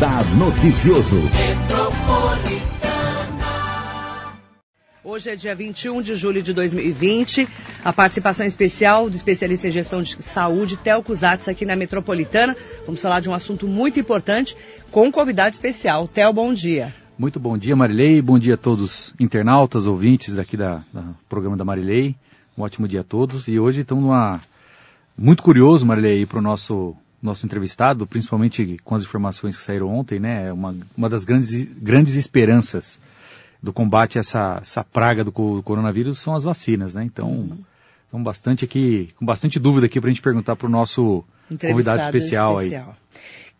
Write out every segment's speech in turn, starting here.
Radar Noticioso. Hoje é dia 21 de julho de 2020. A participação especial do especialista em gestão de saúde, Telco Zatz, aqui na Metropolitana. Vamos falar de um assunto muito importante com um convidado especial. Tel, bom dia. Muito bom dia, Marilei. Bom dia a todos internautas, ouvintes aqui da, da programa da Marilei. Um ótimo dia a todos. E hoje estamos numa... muito curioso, Marilei, para o nosso nosso entrevistado, principalmente com as informações que saíram ontem, né? É uma, uma das grandes, grandes esperanças do combate a essa, essa praga do, coronavírus são as vacinas, né? Então, uhum. então bastante aqui, com bastante dúvida aqui para a gente perguntar para o nosso convidado especial, especial aí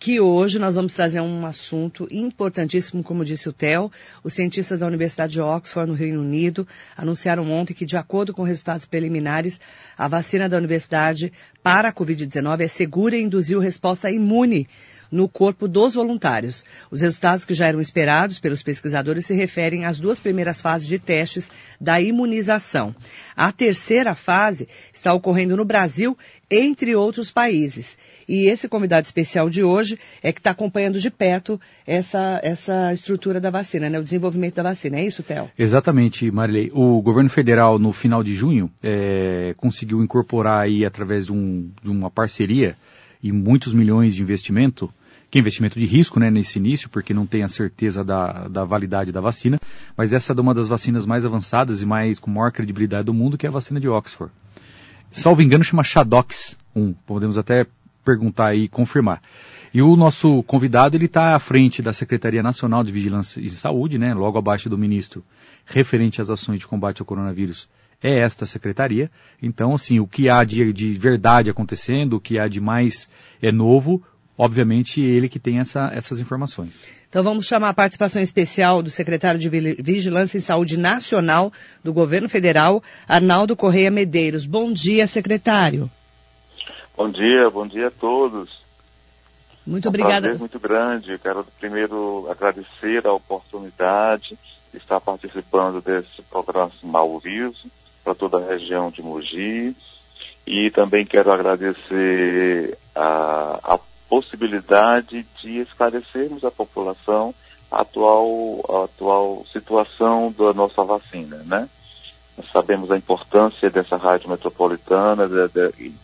que hoje nós vamos trazer um assunto importantíssimo, como disse o Theo. Os cientistas da Universidade de Oxford, no Reino Unido, anunciaram ontem que, de acordo com resultados preliminares, a vacina da universidade para a Covid-19 é segura e induziu resposta imune no corpo dos voluntários. Os resultados que já eram esperados pelos pesquisadores se referem às duas primeiras fases de testes da imunização. A terceira fase está ocorrendo no Brasil, entre outros países. E esse convidado especial de hoje é que está acompanhando de perto essa, essa estrutura da vacina, né? o desenvolvimento da vacina. É isso, Theo? Exatamente, Marilei. O governo federal, no final de junho, é, conseguiu incorporar aí, através de, um, de uma parceria e muitos milhões de investimento, que é investimento de risco né, nesse início, porque não tem a certeza da, da validade da vacina, mas essa é uma das vacinas mais avançadas e mais com maior credibilidade do mundo, que é a vacina de Oxford. Salvo engano, chama Shadox 1. Podemos até perguntar e confirmar. E o nosso convidado, ele está à frente da Secretaria Nacional de Vigilância e Saúde, né, logo abaixo do ministro, referente às ações de combate ao coronavírus, é esta secretaria. Então, assim, o que há de, de verdade acontecendo, o que há de mais é novo, obviamente ele que tem essa, essas informações. Então vamos chamar a participação especial do secretário de Vigilância em Saúde Nacional do Governo Federal, Arnaldo Correia Medeiros. Bom dia, secretário. Bom dia, bom dia a todos. Muito obrigada. Um prazer muito grande. Quero primeiro agradecer a oportunidade de estar participando desse programa ao vivo para toda a região de Mogi. E também quero agradecer a, a possibilidade de esclarecermos a população a atual, a atual situação da nossa vacina, né? Nós sabemos a importância dessa rádio metropolitana, de, de,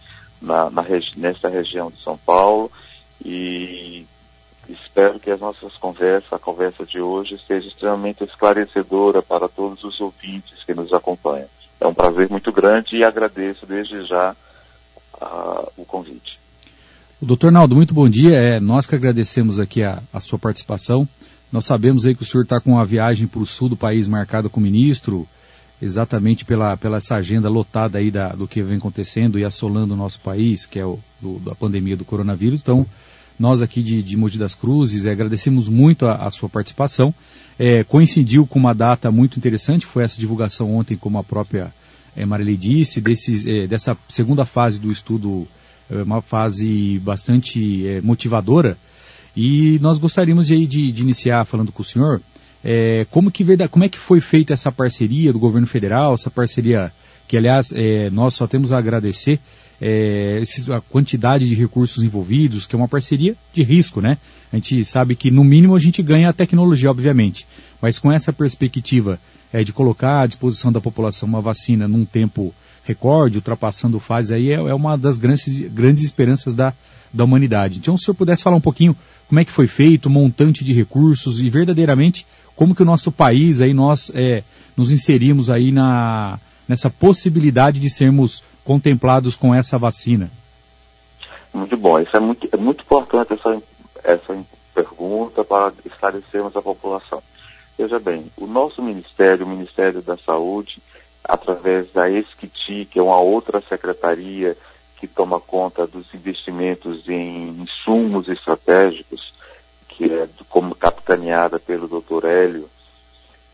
na, na nesta região de São Paulo e espero que as nossas conversas, a conversa de hoje, seja extremamente esclarecedora para todos os ouvintes que nos acompanham. É um prazer muito grande e agradeço desde já uh, o convite. Doutor Naldo, muito bom dia. É, nós que agradecemos aqui a, a sua participação. Nós sabemos aí que o senhor está com uma viagem para o sul do país marcada com o ministro, exatamente pela, pela essa agenda lotada aí da, do que vem acontecendo e assolando o nosso país, que é o, do, da pandemia do coronavírus. Então, nós aqui de, de Mogi das Cruzes é, agradecemos muito a, a sua participação. É, coincidiu com uma data muito interessante, foi essa divulgação ontem, como a própria é, Marilei disse, desses, é, dessa segunda fase do estudo, uma fase bastante é, motivadora. E nós gostaríamos de, de, de iniciar falando com o senhor é, como, que, como é que foi feita essa parceria do governo federal, essa parceria que, aliás, é, nós só temos a agradecer é, a quantidade de recursos envolvidos, que é uma parceria de risco, né? A gente sabe que, no mínimo, a gente ganha a tecnologia, obviamente, mas com essa perspectiva é, de colocar à disposição da população uma vacina num tempo recorde, ultrapassando fases, aí é, é uma das grandes, grandes esperanças da, da humanidade. Então, se o senhor pudesse falar um pouquinho como é que foi feito, o montante de recursos e verdadeiramente como que o nosso país, aí nós é, nos inserimos aí na, nessa possibilidade de sermos contemplados com essa vacina? Muito bom, isso é muito, é muito importante essa, essa pergunta para esclarecermos a população. Veja bem, o nosso Ministério, o Ministério da Saúde, através da ESCTI, que é uma outra secretaria que toma conta dos investimentos em insumos estratégicos, que é como capitaneada pelo Dr. Hélio,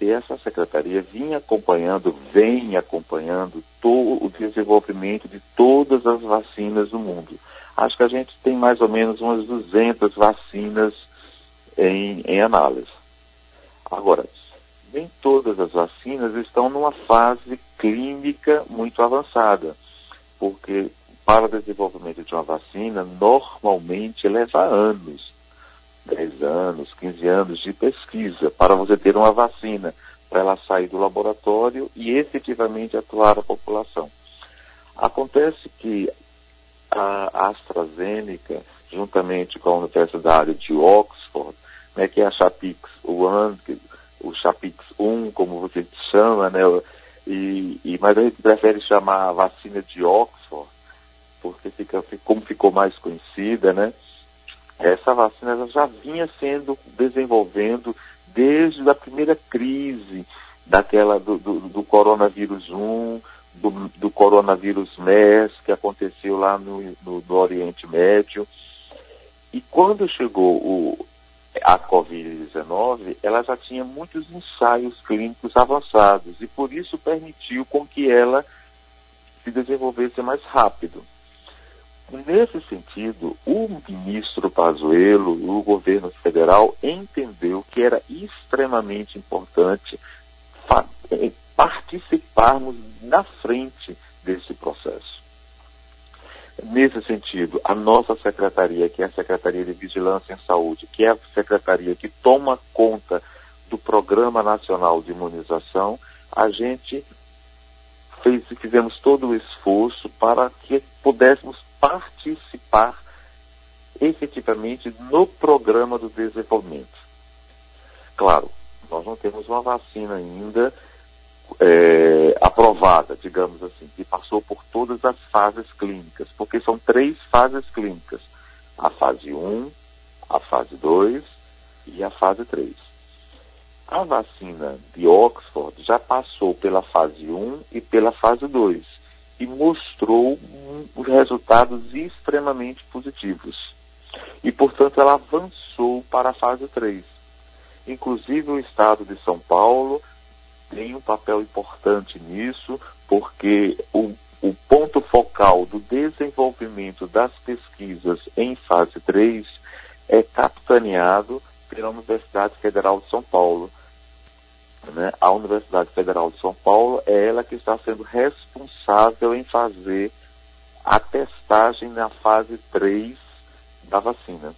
e essa secretaria vinha acompanhando, vem acompanhando todo o desenvolvimento de todas as vacinas do mundo. Acho que a gente tem mais ou menos umas 200 vacinas em, em análise. Agora, nem todas as vacinas estão numa fase clínica muito avançada, porque para o desenvolvimento de uma vacina, normalmente leva anos. 10 anos, 15 anos de pesquisa para você ter uma vacina, para ela sair do laboratório e efetivamente atuar na população. Acontece que a AstraZeneca, juntamente com a Universidade de Oxford, né, que é a Chapix One, o Chapix 1, como você chama, né, e, e, mas a gente prefere chamar a vacina de Oxford, porque fica, como ficou mais conhecida, né, essa vacina já vinha sendo desenvolvendo desde a primeira crise daquela do, do, do coronavírus 1, do, do, coronavírus MERS, que aconteceu lá no, no, no Oriente Médio. E quando chegou o, a Covid-19, ela já tinha muitos ensaios clínicos avançados e por isso permitiu com que ela se desenvolvesse mais rápido. Nesse sentido, o ministro Pazuello, o governo federal, entendeu que era extremamente importante eh, participarmos na frente desse processo. Nesse sentido, a nossa secretaria, que é a Secretaria de Vigilância em Saúde, que é a secretaria que toma conta do Programa Nacional de Imunização, a gente fez, fizemos todo o esforço para que pudéssemos participar efetivamente no programa do desenvolvimento. Claro, nós não temos uma vacina ainda é, aprovada, digamos assim, que passou por todas as fases clínicas, porque são três fases clínicas: a fase 1, a fase 2 e a fase 3. A vacina de Oxford já passou pela fase 1 e pela fase 2 e mostrou os resultados extremamente positivos. E, portanto, ela avançou para a fase 3. Inclusive, o Estado de São Paulo tem um papel importante nisso, porque o, o ponto focal do desenvolvimento das pesquisas em fase 3 é capitaneado pela Universidade Federal de São Paulo né, a Universidade Federal de São Paulo é ela que está sendo responsável em fazer a testagem na fase 3 da vacina.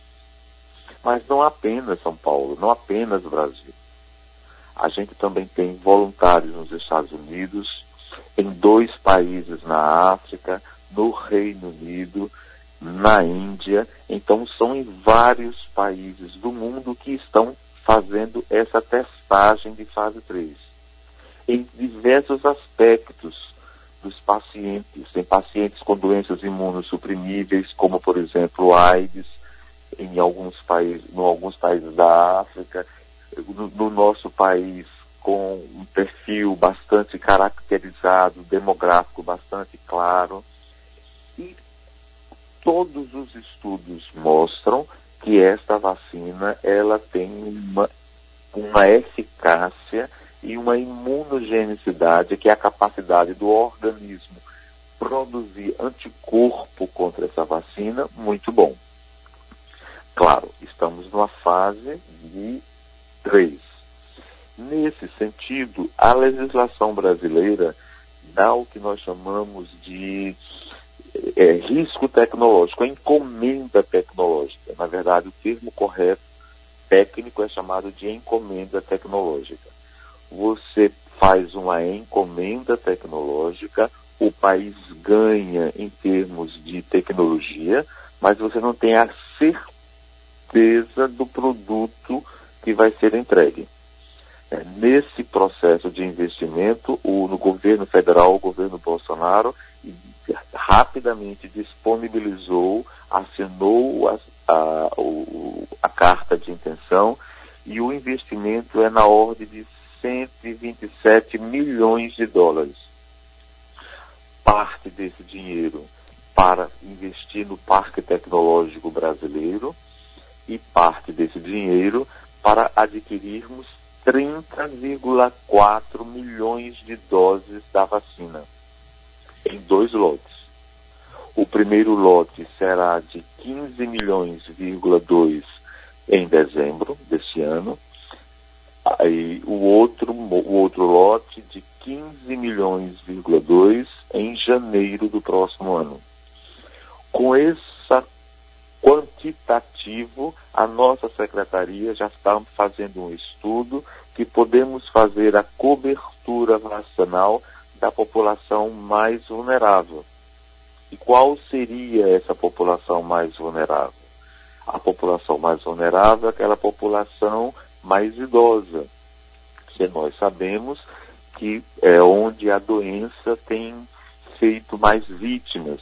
Mas não apenas São Paulo, não apenas Brasil. A gente também tem voluntários nos Estados Unidos, em dois países na África, no Reino Unido, na Índia. Então, são em vários países do mundo que estão fazendo essa testagem de fase 3. Em diversos aspectos dos pacientes, em pacientes com doenças imunossuprimíveis, como por exemplo AIDS, em alguns países, em alguns países da África, no, no nosso país com um perfil bastante caracterizado, demográfico bastante claro. E todos os estudos mostram que esta vacina ela tem uma, uma eficácia e uma imunogenicidade, que é a capacidade do organismo produzir anticorpo contra essa vacina, muito bom. Claro, estamos numa fase de três. Nesse sentido, a legislação brasileira dá o que nós chamamos de é, risco tecnológico, a encomenda tecnológica. Na verdade, o termo correto técnico é chamado de encomenda tecnológica. Você faz uma encomenda tecnológica, o país ganha em termos de tecnologia, mas você não tem a certeza do produto que vai ser entregue. É, nesse processo de investimento, o, no governo federal, o governo Bolsonaro, rapidamente disponibilizou, assinou a, a, a carta de intenção e o investimento é na ordem de 127 milhões de dólares. Parte desse dinheiro para investir no Parque Tecnológico Brasileiro e parte desse dinheiro para adquirirmos 30,4 milhões de doses da vacina em dois lotes. O primeiro lote será de 15 milhões,2 em dezembro deste ano. Aí o outro, o outro lote de 15 milhões,2 em janeiro do próximo ano. Com essa quantitativo, a nossa secretaria já está fazendo um estudo que podemos fazer a cobertura vacinal da população mais vulnerável. E qual seria essa população mais vulnerável? A população mais vulnerável é aquela população mais idosa, que nós sabemos que é onde a doença tem feito mais vítimas,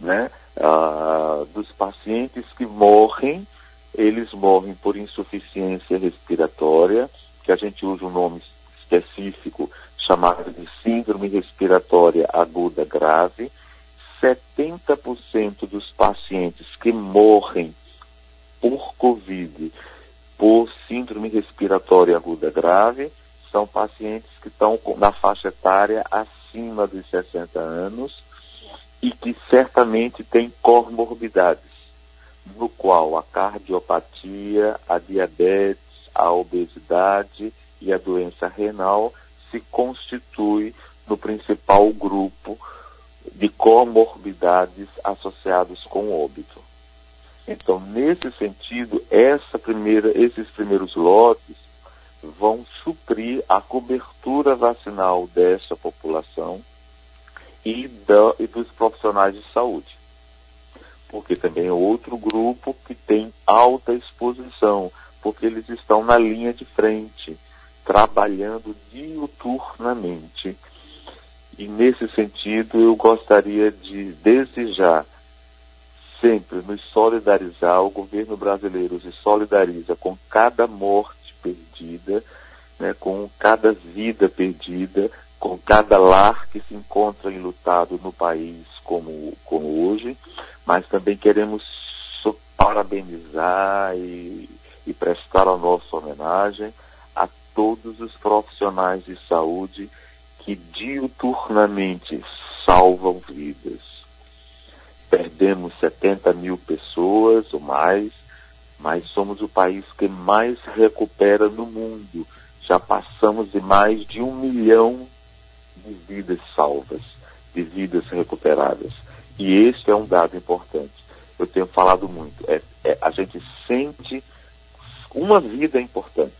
né? Ah, dos pacientes que morrem, eles morrem por insuficiência respiratória, que a gente usa um nome específico chamado de síndrome respiratória aguda grave. 70% dos pacientes que morrem por Covid, por síndrome respiratória aguda grave, são pacientes que estão na faixa etária acima dos 60 anos e que certamente têm comorbidades, no qual a cardiopatia, a diabetes, a obesidade e a doença renal se constitui no principal grupo de comorbidades associados com óbito. Então, nesse sentido, primeira, esses primeiros lotes vão suprir a cobertura vacinal dessa população e, da, e dos profissionais de saúde. Porque também é outro grupo que tem alta exposição, porque eles estão na linha de frente, trabalhando diuturnamente. E nesse sentido, eu gostaria de desejar sempre nos solidarizar, o governo brasileiro se solidariza com cada morte perdida, né, com cada vida perdida, com cada lar que se encontra enlutado no país como, como hoje, mas também queremos parabenizar e, e prestar a nossa homenagem a todos os profissionais de saúde que diuturnamente salvam vidas perdemos 70 mil pessoas ou mais, mas somos o país que mais recupera no mundo. Já passamos de mais de um milhão de vidas salvas, de vidas recuperadas. E este é um dado importante. Eu tenho falado muito. É, é, a gente sente uma vida importante.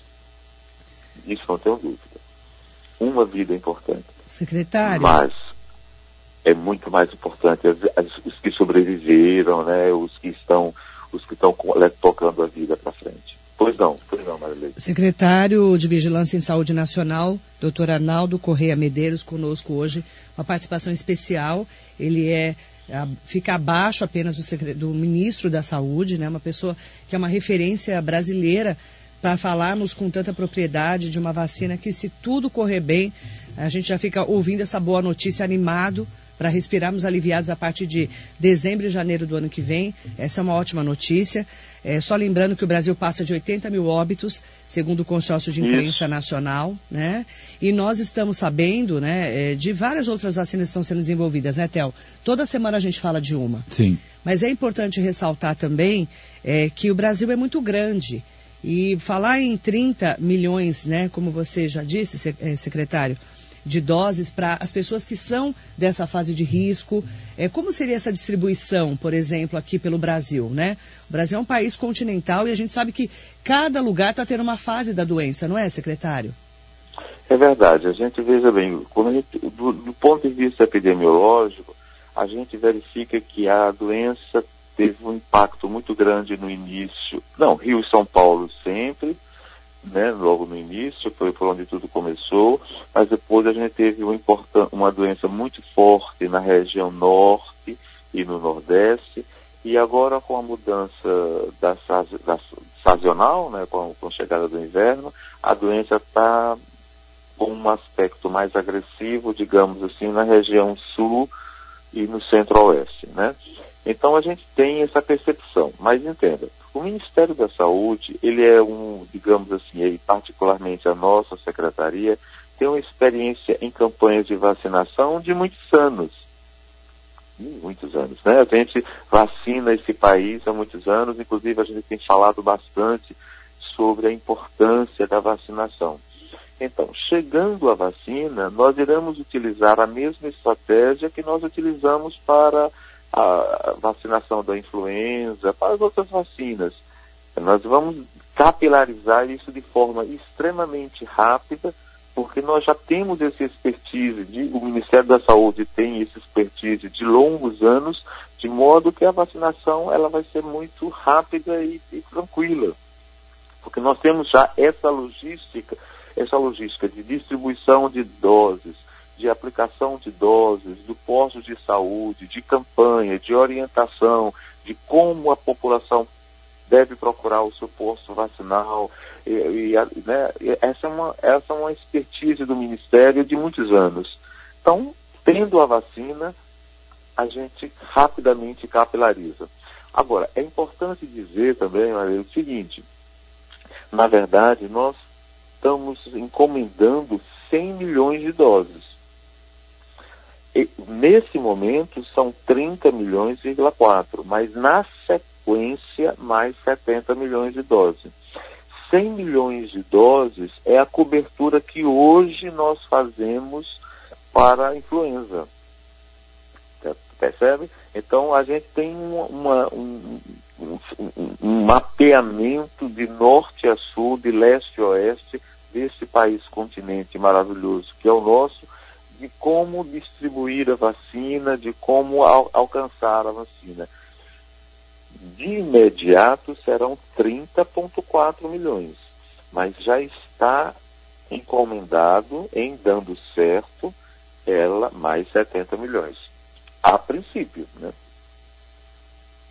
Isso não tenho dúvida. Uma vida importante. Secretário. Mas é muito mais importante as, as, os que sobreviveram, né, os que estão, os que estão tocando a vida para frente. Pois não, pois não, Marilei. Secretário de Vigilância em Saúde Nacional, doutor Arnaldo Correia Medeiros, conosco hoje, uma participação especial. Ele é fica abaixo apenas do, do, ministro da Saúde, né? Uma pessoa que é uma referência brasileira para falarmos com tanta propriedade de uma vacina que, se tudo correr bem, a gente já fica ouvindo essa boa notícia animado para respirarmos aliviados a partir de dezembro e janeiro do ano que vem. Essa é uma ótima notícia. É, só lembrando que o Brasil passa de 80 mil óbitos, segundo o consórcio de imprensa Isso. nacional, né? E nós estamos sabendo, né, é, de várias outras vacinas que estão sendo desenvolvidas, né, Tel? Toda semana a gente fala de uma. Sim. Mas é importante ressaltar também é, que o Brasil é muito grande. E falar em 30 milhões, né, como você já disse, é, secretário, de doses para as pessoas que são dessa fase de risco. É, como seria essa distribuição, por exemplo, aqui pelo Brasil? Né? O Brasil é um país continental e a gente sabe que cada lugar está tendo uma fase da doença, não é, secretário? É verdade. A gente veja bem, gente, do, do ponto de vista epidemiológico, a gente verifica que a doença teve um impacto muito grande no início. Não, Rio e São Paulo sempre, né, logo no início, foi por onde tudo começou, mas depois a gente teve um uma doença muito forte na região norte e no nordeste, e agora com a mudança da, da sazonal, né, com, com a chegada do inverno, a doença está com um aspecto mais agressivo, digamos assim, na região sul e no centro-oeste, né? Então a gente tem essa percepção, mas entenda, o Ministério da Saúde, ele é um, digamos assim, e particularmente a nossa secretaria, tem uma experiência em campanhas de vacinação de muitos anos. Muitos anos, né? A gente vacina esse país há muitos anos, inclusive a gente tem falado bastante sobre a importância da vacinação. Então, chegando a vacina, nós iremos utilizar a mesma estratégia que nós utilizamos para a vacinação da influenza, para as outras vacinas. Nós vamos capilarizar isso de forma extremamente rápida, porque nós já temos esse expertise, de, o Ministério da Saúde tem esse expertise de longos anos, de modo que a vacinação ela vai ser muito rápida e, e tranquila. Porque nós temos já essa logística, essa logística de distribuição de doses, de aplicação de doses, do posto de saúde, de campanha, de orientação, de como a população deve procurar o seu posto vacinal. E, e, né, essa, é uma, essa é uma expertise do Ministério de muitos anos. Então, tendo a vacina, a gente rapidamente capilariza. Agora, é importante dizer também, Maria, o seguinte: na verdade, nós estamos encomendando 100 milhões de doses. E, nesse momento são 30 milhões,4, mas na sequência mais 70 milhões de doses. 100 milhões de doses é a cobertura que hoje nós fazemos para a influenza. Percebe? Então a gente tem uma, um, um, um, mapeamento de norte a sul, de leste a oeste, desse país continente maravilhoso que é o nosso, de como distribuir a vacina, de como al alcançar a vacina. De imediato serão 30,4 milhões, mas já está encomendado em dando certo ela mais 70 milhões. A princípio, né?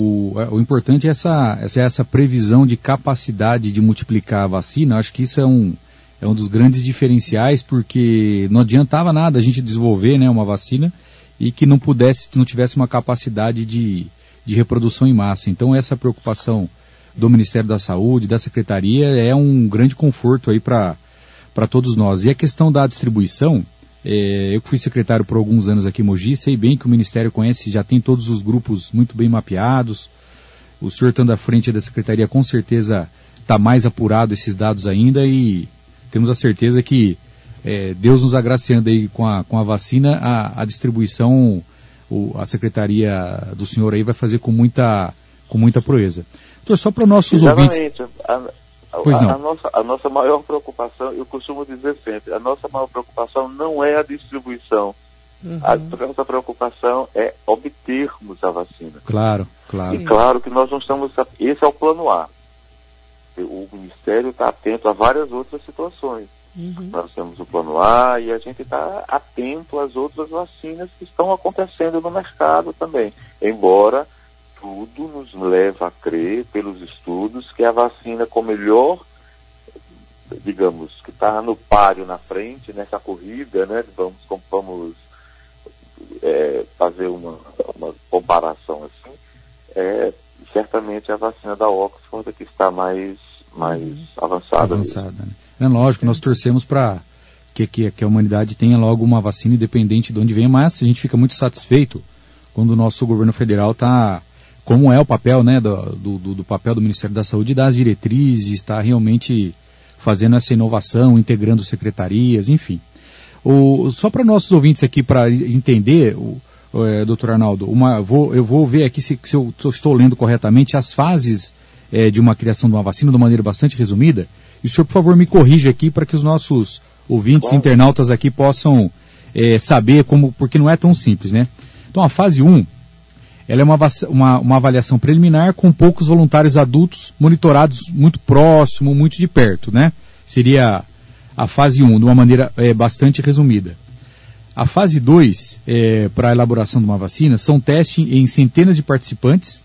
O, é, o importante é essa, essa, essa previsão de capacidade de multiplicar a vacina. Acho que isso é um, é um dos grandes diferenciais, porque não adiantava nada a gente desenvolver né, uma vacina e que não pudesse, não tivesse uma capacidade de, de reprodução em massa. Então essa preocupação do Ministério da Saúde, da Secretaria, é um grande conforto aí para todos nós. E a questão da distribuição, é, eu fui secretário por alguns anos aqui em Mogi, sei bem que o Ministério conhece, já tem todos os grupos muito bem mapeados. O senhor estando à frente da Secretaria com certeza está mais apurado esses dados ainda e temos a certeza que é, Deus nos agraciando aí com a, com a vacina, a, a distribuição, o, a secretaria do senhor aí vai fazer com muita, com muita proeza. Então, só para os nossos Exatamente. ouvintes... A, a, pois não. A, nossa, a nossa maior preocupação, eu costumo dizer sempre, a nossa maior preocupação não é a distribuição. Uhum. A nossa preocupação é obtermos a vacina. Claro, claro. E claro que nós não estamos. Esse é o plano A o Ministério está atento a várias outras situações. Uhum. Nós temos o plano A e a gente está atento às outras vacinas que estão acontecendo no mercado também. Embora tudo nos leva a crer, pelos estudos, que a vacina com melhor, digamos, que está no páreo na frente, nessa corrida, né? Vamos, vamos é, fazer uma, uma comparação assim, é certamente a vacina da Oxford que está mais mais avançada. Avançada, né? É lógico, nós torcemos para que, que, que, a humanidade tenha logo uma vacina independente de onde vem, mas a gente fica muito satisfeito quando o nosso governo federal está, como é o papel, né, do, do, do papel do Ministério da Saúde, das diretrizes, está realmente fazendo essa inovação, integrando secretarias, enfim. O, só para nossos ouvintes aqui, para entender, o, é, doutor Arnaldo, uma, vou, eu vou ver aqui se, se eu estou lendo corretamente as fases é, de uma criação de uma vacina de uma maneira bastante resumida. E o senhor, por favor, me corrija aqui para que os nossos ouvintes, Bom. internautas aqui possam é, saber como, porque não é tão simples, né? Então, a fase 1, ela é uma, uma, uma avaliação preliminar com poucos voluntários adultos monitorados muito próximo, muito de perto, né? Seria a fase 1, de uma maneira é, bastante resumida. A fase 2, é, para a elaboração de uma vacina, são testes em centenas de participantes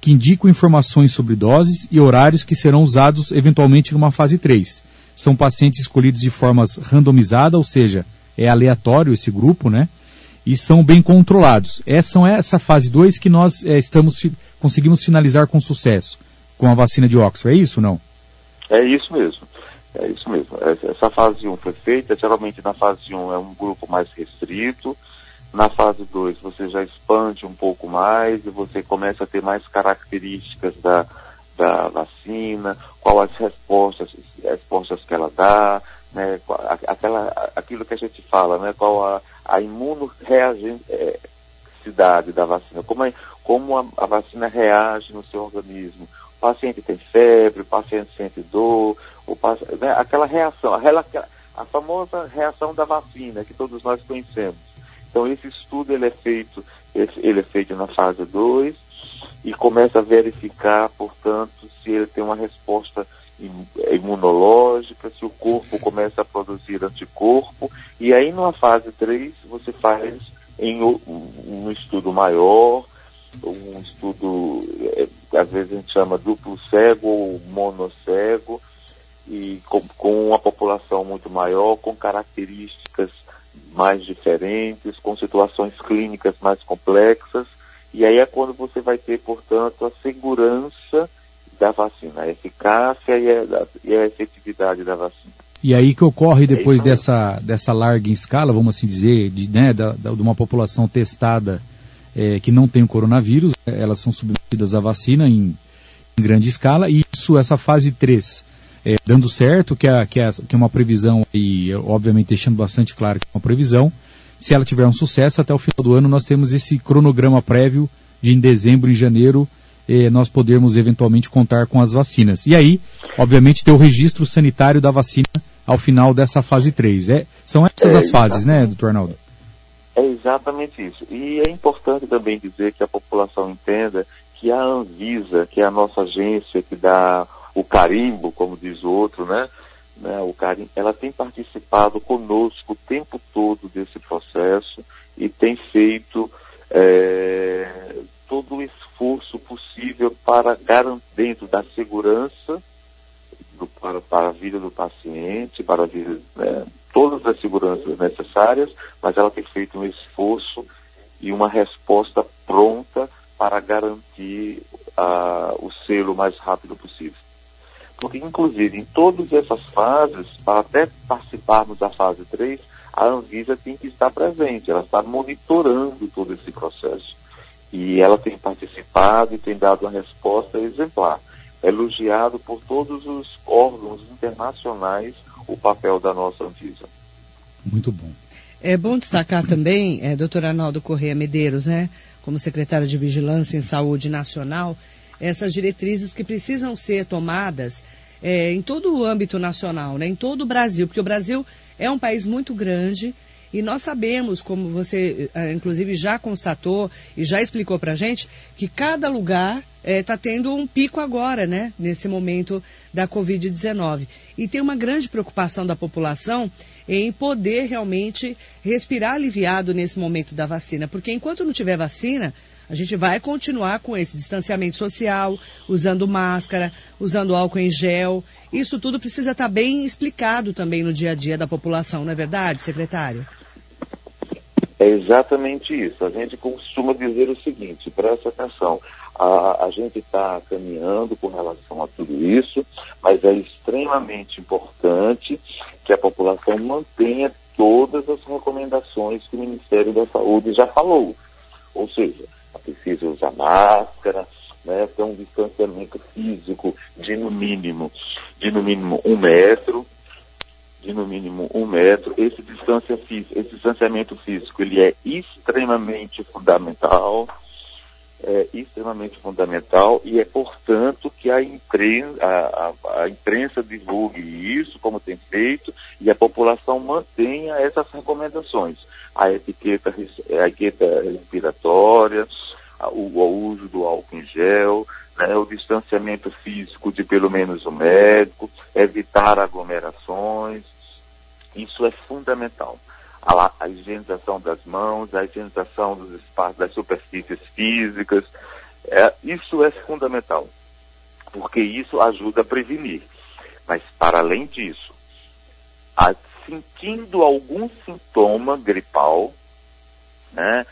que indicam informações sobre doses e horários que serão usados eventualmente numa fase 3. São pacientes escolhidos de forma randomizada, ou seja, é aleatório esse grupo, né? E são bem controlados. Essa é essa fase 2 que nós é, estamos conseguimos finalizar com sucesso com a vacina de Oxford. É isso não? É isso mesmo. É isso mesmo. Essa fase 1 foi feita, geralmente na fase 1 é um grupo mais restrito, na fase 2, você já expande um pouco mais e você começa a ter mais características da, da vacina, qual as respostas, respostas que ela dá, né, aquela, aquilo que a gente fala, né, qual a, a da vacina, como, é, como a, a vacina reage no seu organismo. O paciente tem febre, o paciente sente dor, né, aquela reação, a, a famosa reação da vacina que todos nós conhecemos. Então esse estudo ele é feito, ele é feito na fase 2 e começa a verificar, portanto, se ele tem uma resposta imunológica, se o corpo começa a produzir anticorpo, e aí numa fase 3 você faz em um estudo maior, um estudo, é, às vezes a gente chama duplo cego ou monocego, e com, com uma população muito maior, com características mais diferentes, com situações clínicas mais complexas, e aí é quando você vai ter, portanto, a segurança da vacina, a eficácia e a, e a efetividade da vacina. E aí que ocorre depois dessa, dessa larga escala, vamos assim dizer, de, né, da, da, de uma população testada é, que não tem o coronavírus, elas são submetidas à vacina em, em grande escala, e isso, essa fase 3, é, dando certo, que é, que, é, que é uma previsão, e obviamente deixando bastante claro que é uma previsão, se ela tiver um sucesso, até o final do ano nós temos esse cronograma prévio de em dezembro, em janeiro, eh, nós podermos eventualmente contar com as vacinas. E aí, obviamente, ter o registro sanitário da vacina ao final dessa fase 3. É, são essas é, as fases, né, doutor Arnaldo? É exatamente isso. E é importante também dizer que a população entenda que a Anvisa, que é a nossa agência que dá o carimbo, como diz o outro, né? né o carimbo, ela tem participado conosco o tempo todo desse processo e tem feito é, todo o esforço possível para garantir dentro da segurança do, para, para, a vida do paciente, para a vida, né, todas as seguranças necessárias, mas ela tem feito um esforço e uma resposta pronta para garantir uh, o selo o mais rápido possível. Porque, inclusive, em todas essas fases, para até participarmos da fase 3, a Anvisa tem que estar presente, ela está monitorando todo esse processo. E ela tem participado e tem dado uma resposta exemplar. Elogiado por todos os órgãos internacionais o papel da nossa Anvisa. Muito bom. É bom destacar também, é, doutor Arnaldo Correia Medeiros, né, como secretário de Vigilância em Saúde Nacional, essas diretrizes que precisam ser tomadas é, em todo o âmbito nacional, né, em todo o Brasil, porque o Brasil é um país muito grande e nós sabemos, como você eh, inclusive já constatou e já explicou para a gente, que cada lugar está eh, tendo um pico agora, né, nesse momento da Covid-19. E tem uma grande preocupação da população em poder realmente respirar aliviado nesse momento da vacina, porque enquanto não tiver vacina, a gente vai continuar com esse distanciamento social, usando máscara, usando álcool em gel. Isso tudo precisa estar tá bem explicado também no dia a dia da população, não é verdade, secretário? É exatamente isso. A gente costuma dizer o seguinte, presta atenção, a, a gente está caminhando com relação a tudo isso, mas é extremamente importante que a população mantenha todas as recomendações que o Ministério da Saúde já falou. Ou seja, é preciso usar máscara, né, ter um distanciamento físico de no mínimo, de no mínimo um metro, de no mínimo um metro, esse, distância esse distanciamento físico ele é extremamente fundamental, é extremamente fundamental e é portanto que a imprensa, a, a, a imprensa divulgue isso como tem feito e a população mantenha essas recomendações. A etiqueta, a etiqueta respiratória, o, o uso do álcool em gel, né, o distanciamento físico de pelo menos um médico, evitar aglomerações, isso é fundamental. A, a higienização das mãos, a higienização dos espaços, das superfícies físicas, é, isso é fundamental, porque isso ajuda a prevenir. Mas, para além disso, a, sentindo algum sintoma gripal, né,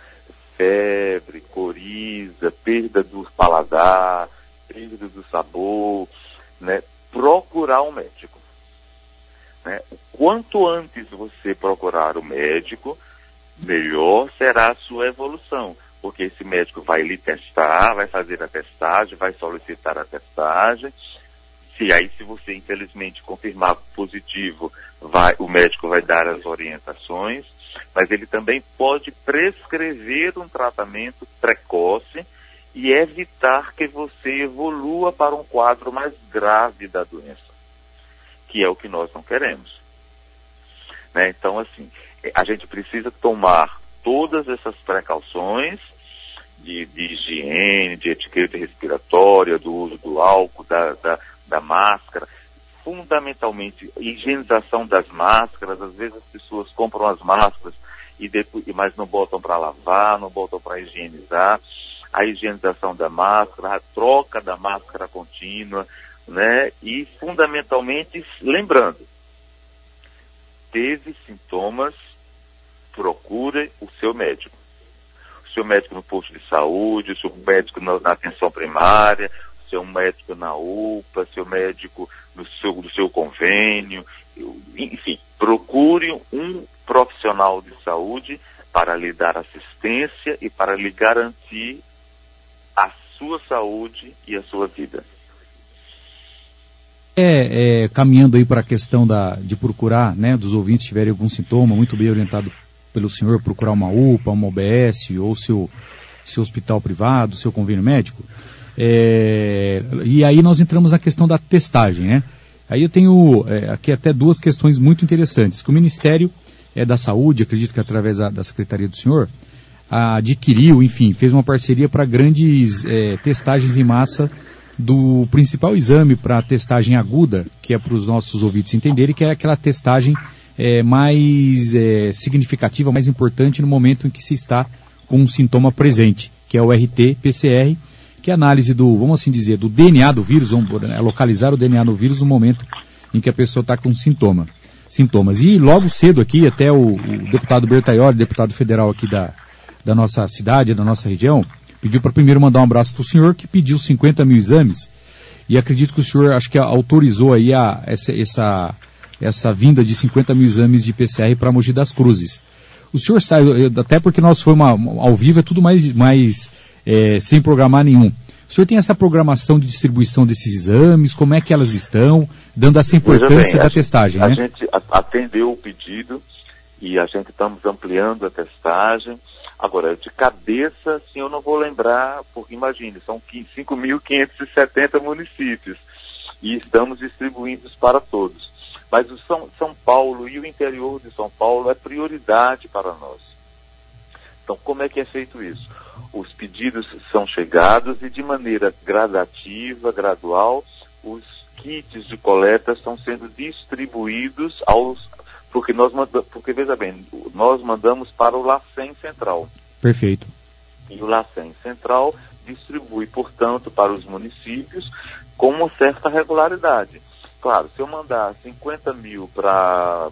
febre, coriza, perda do paladar, perda do sabor, né, procurar um médico. Né? Quanto antes você procurar o médico, melhor será a sua evolução, porque esse médico vai lhe testar, vai fazer a testagem, vai solicitar a testagem. Se aí, se você infelizmente confirmar positivo, vai, o médico vai dar as orientações mas ele também pode prescrever um tratamento precoce e evitar que você evolua para um quadro mais grave da doença, que é o que nós não queremos. Né? Então, assim, a gente precisa tomar todas essas precauções de, de higiene, de etiqueta respiratória, do uso do álcool, da, da, da máscara, fundamentalmente higienização das máscaras. Às vezes as pessoas compram as máscaras e depois, mas não botam para lavar, não botam para higienizar. A higienização da máscara, a troca da máscara contínua, né? E fundamentalmente, lembrando, teve sintomas, procure o seu médico. O seu médico no posto de saúde, o seu médico na, na atenção primária, o seu médico na UPA, seu médico no seu, do seu convênio, enfim, procure um profissional de saúde para lhe dar assistência e para lhe garantir a sua saúde e a sua vida. É, é, caminhando aí para a questão da, de procurar, né, dos ouvintes tiverem algum sintoma, muito bem orientado pelo senhor, procurar uma UPA, uma OBS ou seu, seu hospital privado, seu convênio médico. É, e aí nós entramos na questão da testagem, né? Aí eu tenho é, aqui até duas questões muito interessantes. Que o Ministério é, da Saúde, acredito que através da, da Secretaria do Senhor, adquiriu, enfim, fez uma parceria para grandes é, testagens em massa do principal exame para testagem aguda, que é para os nossos ouvintes entenderem, que é aquela testagem é, mais é, significativa, mais importante no momento em que se está com um sintoma presente, que é o RT-PCR, que é a análise do, vamos assim dizer, do DNA do vírus, vamos é, localizar o DNA do vírus no momento em que a pessoa está com sintoma, sintomas. E logo cedo aqui, até o, o deputado Bertaioli, deputado federal aqui da, da nossa cidade, da nossa região, pediu para primeiro mandar um abraço para o senhor, que pediu 50 mil exames, e acredito que o senhor, acho que autorizou aí a, essa, essa, essa vinda de 50 mil exames de PCR para Mogi das Cruzes. O senhor sabe, até porque nós fomos ao vivo, é tudo mais, mais é, sem programar nenhum. O senhor tem essa programação de distribuição desses exames? Como é que elas estão? Dando essa importância bem, da a testagem, a né? A gente atendeu o pedido e a gente estamos ampliando a testagem. Agora, de cabeça, assim, eu não vou lembrar, porque imagine, são 5.570 municípios e estamos distribuindo para todos. Mas o São, São Paulo e o interior de São Paulo é prioridade para nós. Então, como é que é feito isso? os pedidos são chegados e de maneira gradativa, gradual, os kits de coleta estão sendo distribuídos aos porque nós porque veja bem, nós mandamos para o LACEN Central. Perfeito. E o LACEN Central distribui, portanto, para os municípios com uma certa regularidade. Claro, se eu mandar 50 mil para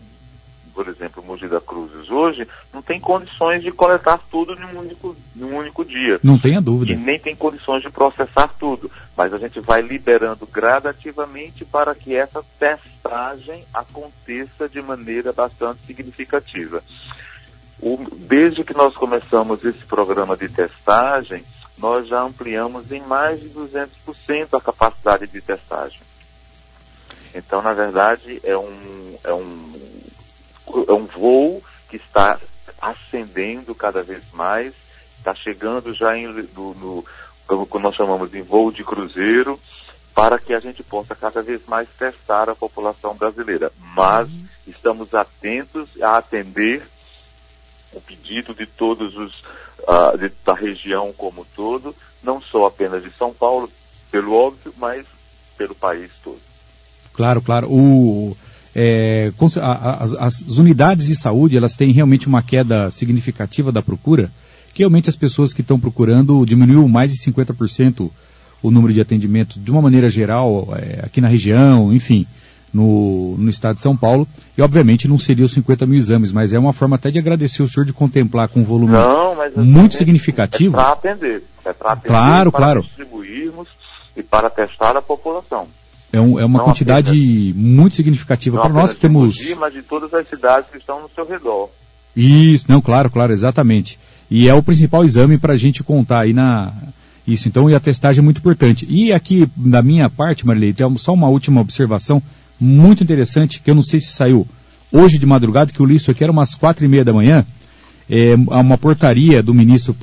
por exemplo, Mogi da Cruzes hoje, não tem condições de coletar tudo em um único, em um único dia. Não tenha dúvida. E nem tem condições de processar tudo. Mas a gente vai liberando gradativamente para que essa testagem aconteça de maneira bastante significativa. O, desde que nós começamos esse programa de testagem, nós já ampliamos em mais de 200% a capacidade de testagem. Então, na verdade, é um, é um é um voo que está ascendendo cada vez mais, está chegando já em, no, no, como nós chamamos de voo de cruzeiro, para que a gente possa cada vez mais testar a população brasileira. Mas uhum. estamos atentos a atender o pedido de todos os uh, de, da região como um todo, não só apenas de São Paulo, pelo óbvio, mas pelo país todo. Claro, claro. O, é, as, as, unidades de saúde elas têm realmente uma queda significativa da procura, que realmente as pessoas que estão procurando diminuiu mais de 50% o número de atendimento de uma maneira geral é, aqui na região, enfim, no, no estado de São Paulo. E obviamente não seria os 50 mil exames, mas é uma forma até de agradecer o senhor de contemplar com um volume não, muito é significativo. É para atender, é para atender, claro, para claro. distribuirmos e para testar a população. É, um, é uma não quantidade apenas, muito significativa para nós que temos. Mogi, mas de todas as cidades que estão no seu redor. Isso, não, claro, claro, exatamente. E é o principal exame para a gente contar aí na. Isso, então, e a testagem é muito importante. E aqui, da minha parte, Marilei, tem só uma última observação muito interessante, que eu não sei se saiu hoje de madrugada, que eu li isso aqui era umas quatro e meia da manhã, é uma portaria do ministro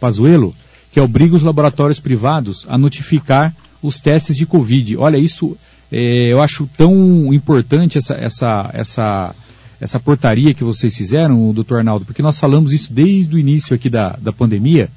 Pazuello, que obriga os laboratórios privados a notificar os testes de Covid. Olha, isso é, eu acho tão importante essa, essa, essa, essa portaria que vocês fizeram, doutor Arnaldo, porque nós falamos isso desde o início aqui da, da pandemia,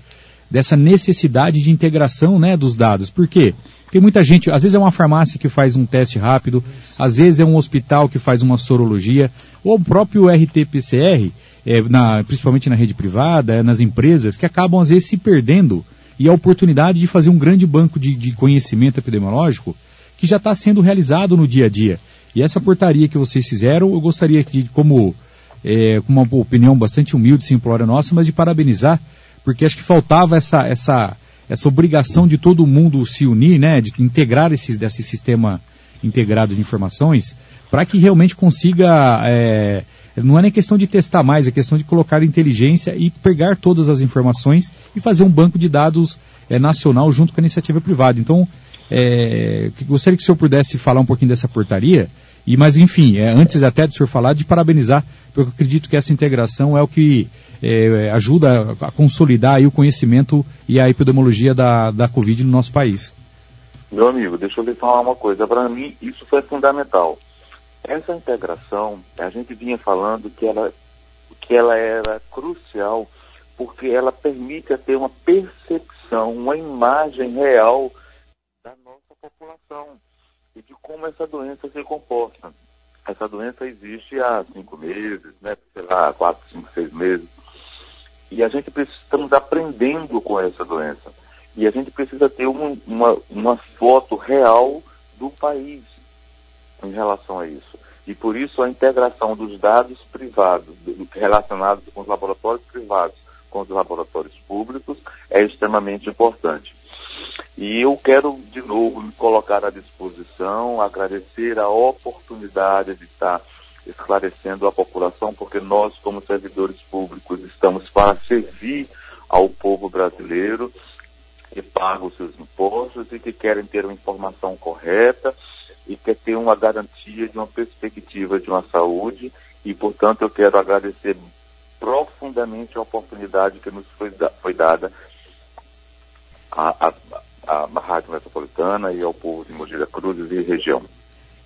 dessa necessidade de integração né, dos dados. Por quê? Porque muita gente, às vezes é uma farmácia que faz um teste rápido, às vezes é um hospital que faz uma sorologia, ou o próprio RT-PCR, é, na, principalmente na rede privada, é, nas empresas, que acabam às vezes se perdendo e a oportunidade de fazer um grande banco de, de conhecimento epidemiológico que já está sendo realizado no dia a dia. E essa portaria que vocês fizeram, eu gostaria de, como é, com uma opinião bastante humilde, simplória nossa, mas de parabenizar, porque acho que faltava essa, essa, essa obrigação de todo mundo se unir, né, de integrar esses, desse sistema integrado de informações, para que realmente consiga. É, não é nem questão de testar mais, é questão de colocar inteligência e pegar todas as informações e fazer um banco de dados é, nacional junto com a iniciativa privada. Então, é, gostaria que o senhor pudesse falar um pouquinho dessa portaria. E, mas, enfim, é, antes até do senhor falar, de parabenizar, porque eu acredito que essa integração é o que é, ajuda a consolidar o conhecimento e a epidemiologia da, da Covid no nosso país. Meu amigo, deixa eu lhe falar uma coisa. Para mim, isso foi fundamental. Essa integração, a gente vinha falando que ela, que ela era crucial porque ela permite ter uma percepção, uma imagem real da nossa população e de como essa doença se comporta. Essa doença existe há cinco meses, né, sei lá, quatro, cinco, seis meses. E a gente precisa, estamos aprendendo com essa doença. E a gente precisa ter um, uma, uma foto real do país em relação a isso. E por isso a integração dos dados privados, relacionados com os laboratórios privados, com os laboratórios públicos, é extremamente importante. E eu quero, de novo, me colocar à disposição, agradecer a oportunidade de estar esclarecendo a população, porque nós, como servidores públicos, estamos para servir ao povo brasileiro que paga os seus impostos e que querem ter uma informação correta e quer ter uma garantia de uma perspectiva de uma saúde e, portanto, eu quero agradecer profundamente a oportunidade que nos foi, da, foi dada à, à, Rádio Metropolitana e ao povo de Mogi das Cruzes e região.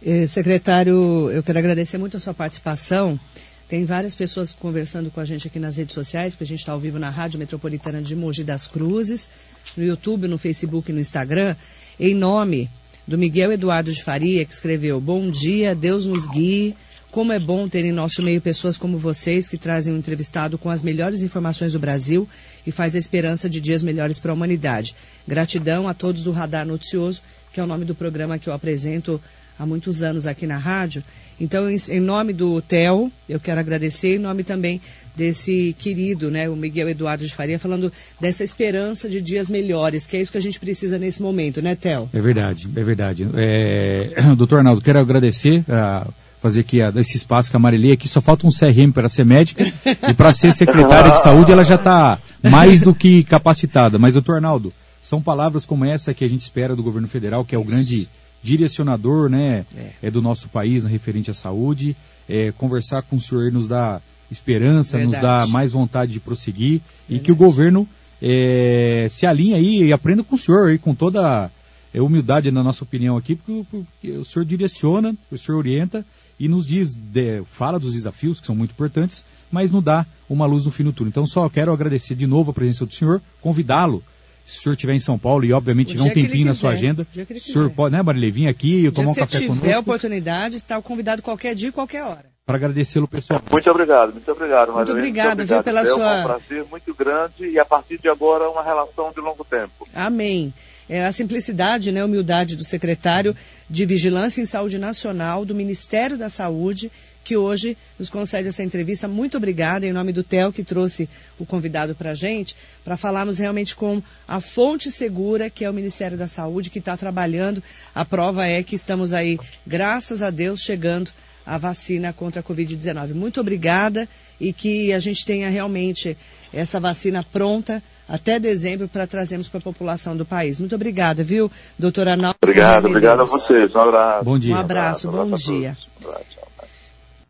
Eh, secretário, eu quero agradecer muito a sua participação. Tem várias pessoas conversando com a gente aqui nas redes sociais, porque a gente está ao vivo na Rádio Metropolitana de Mogi das Cruzes, no YouTube, no Facebook e no Instagram, em nome do Miguel Eduardo de Faria, que escreveu Bom dia, Deus nos guie. Como é bom ter em nosso meio pessoas como vocês que trazem um entrevistado com as melhores informações do Brasil e faz a esperança de dias melhores para a humanidade. Gratidão a todos do Radar Noticioso, que é o nome do programa que eu apresento há muitos anos aqui na rádio. Então, em, em nome do TEL, eu quero agradecer, em nome também desse querido, né, o Miguel Eduardo de Faria, falando dessa esperança de dias melhores, que é isso que a gente precisa nesse momento, né, Tel? É verdade, é verdade. É, doutor Arnaldo, quero agradecer a fazer aqui esse espaço com a Marilei aqui, só falta um CRM para ser médica e para ser secretária de saúde ela já está mais do que capacitada. Mas, doutor Arnaldo, são palavras como essa que a gente espera do governo federal, que é o grande direcionador né, é. é do nosso país na referente à saúde. É, conversar com o senhor nos dá esperança, Verdade. nos dá mais vontade de prosseguir Verdade. e que o governo é, se alinhe aí e aprenda com o senhor e com toda é, humildade na nossa opinião aqui, porque, porque o senhor direciona, o senhor orienta e nos diz, de, fala dos desafios que são muito importantes, mas nos dá uma luz no fim do túnel. Então só quero agradecer de novo a presença do senhor, convidá-lo se o senhor estiver em São Paulo e obviamente tiver um tempinho na sua agenda, o senhor pode, né, Marilei, vir aqui e tomar um café conosco. Se tiver oportunidade, está convidado qualquer dia e qualquer hora. Para agradecê-lo pessoal. Muito obrigado, muito obrigado. Muito obrigado, muito obrigado viu, pela sua... É um prazer muito grande e a partir de agora uma relação de longo tempo. Amém é, a simplicidade, né, a humildade do secretário de Vigilância em Saúde Nacional do Ministério da Saúde, que hoje nos concede essa entrevista. Muito obrigada, em nome do TEL, que trouxe o convidado para a gente, para falarmos realmente com a fonte segura, que é o Ministério da Saúde, que está trabalhando. A prova é que estamos aí, graças a Deus, chegando a vacina contra a Covid-19. Muito obrigada e que a gente tenha realmente essa vacina pronta até dezembro para trazermos para a população do país. Muito obrigada, viu, doutora Arnaldo? Obrigado, obrigado a vocês. Um abraço. Bom dia. Um abraço, um abraço bom dia.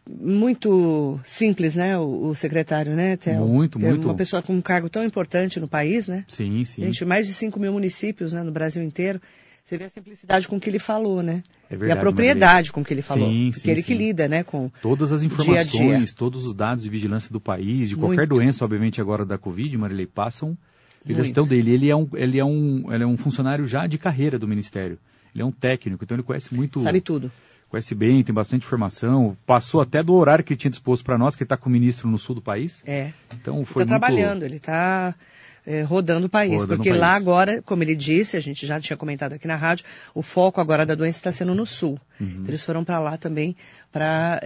Muito simples, né, o, o secretário, né, Theo? Muito, é muito. Uma pessoa com um cargo tão importante no país, né? Sim, sim. Gente, mais de 5 mil municípios né, no Brasil inteiro. Você vê a simplicidade com que ele falou, né? É verdade, e a propriedade com que ele falou. Sim, porque sim, ele sim. que lida, né, com Todas as dia informações, dia. todos os dados de vigilância do país, de qualquer Muito. doença, obviamente agora da Covid, Marilei, passam pela gestão dele. Ele é, um, ele, é um, ele é um funcionário já de carreira do Ministério. Ele é um técnico, então ele conhece muito, sabe tudo. Conhece bem, tem bastante informação. Passou até do horário que ele tinha disposto para nós, que ele está com o ministro no sul do país. É. Então foi está muito... trabalhando, ele está rodando o país. Rodando o porque país. lá agora, como ele disse, a gente já tinha comentado aqui na rádio, o foco agora da doença está sendo no sul. Uhum. Então, eles foram para lá também para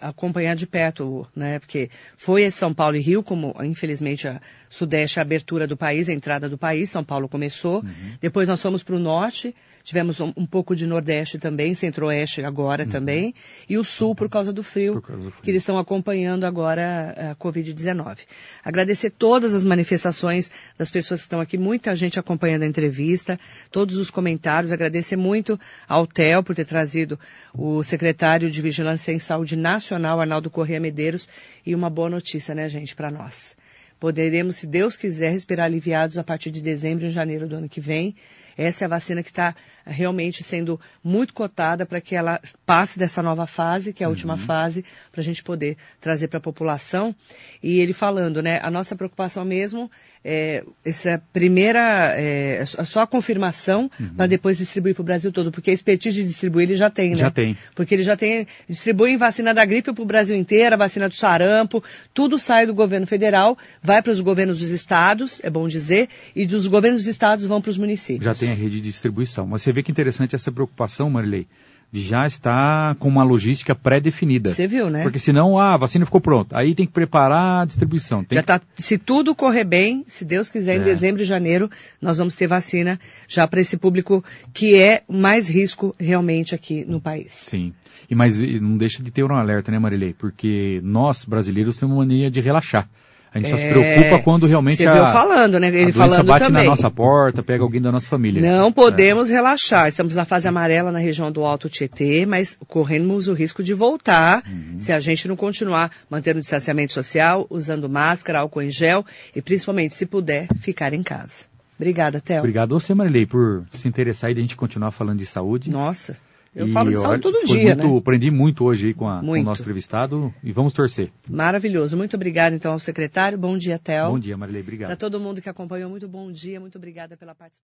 acompanhar de perto, né? Porque foi São Paulo e Rio, como infelizmente a Sudeste é a abertura do país, a entrada do país, São Paulo começou. Uhum. Depois nós fomos para o norte, tivemos um, um pouco de Nordeste também, Centro-Oeste agora também, e o Sul por causa do frio, Uhum. Por causa do frio. que eles estão acompanhando agora a Covid-19. Agradecer todas as manifestações das pessoas que estão aqui, muita gente acompanhando a entrevista, todos os comentários, agradecer muito ao TEL por ter trazido o secretário de Vigilância em Saúde Nacional, Arnaldo Corrêa Medeiros, e uma boa notícia, né, gente, para nós. Poderemos, se Deus quiser, respirar aliviados a partir de dezembro e janeiro do ano que vem. Essa é a vacina que está realmente sendo muito cotada para que ela passe dessa nova fase, que é a última fase, para a gente poder trazer para a população. E ele falando, né, a nossa preocupação mesmo é essa primeira, é, só a confirmação para depois distribuir para o Brasil todo, porque a expertise de distribuir ele já tem, né? Já tem. Porque ele já tem, distribui vacina da gripe para o Brasil inteiro, a vacina do sarampo, tudo sai do governo federal, vai para os governos dos estados, é bom dizer, e dos governos dos estados vão para os municípios. Já tem a rede de distribuição. Mas você vê que interessante essa preocupação, Marilei, de já estar com uma logística pré-definida. Você viu, né? Porque senão ah, a vacina ficou pronta. Aí tem que preparar a distribuição. Já tá, se tudo correr bem, se Deus quiser, em É. dezembro e janeiro, nós vamos ter vacina já para esse público que é mais risco realmente aqui no país. Sim. E mas não deixa de ter um alerta, né, Marilei? Porque nós, brasileiros, temos mania de relaxar. A gente só se É, preocupa quando realmente Você a, viu falando, né? a Ele doença falando bate também. na nossa porta, pega alguém da nossa família. Não podemos relaxar. Estamos na fase amarela na região do Alto Tietê, mas corremos o risco de voltar Uhum. se a gente não continuar mantendo o distanciamento social, usando máscara, álcool em gel e principalmente, se puder, ficar em casa. Obrigada, Théo. Obrigado a você, Marilei, por se interessar e a gente continuar falando de saúde. Nossa, eu E, falo de saúde todo dia, muito, né? Aprendi muito hoje aí com, a- com o Muito. nosso entrevistado e vamos torcer. Maravilhoso. Muito obrigada, então, ao secretário. Bom dia, Théo. Bom dia, Marilei. Para Obrigado. todo mundo que acompanhou, muito bom dia. Muito obrigada pela participação.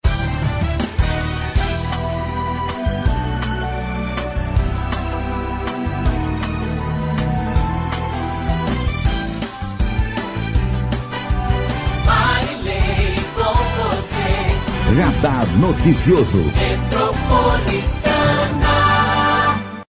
Radar Noticioso. Metrópole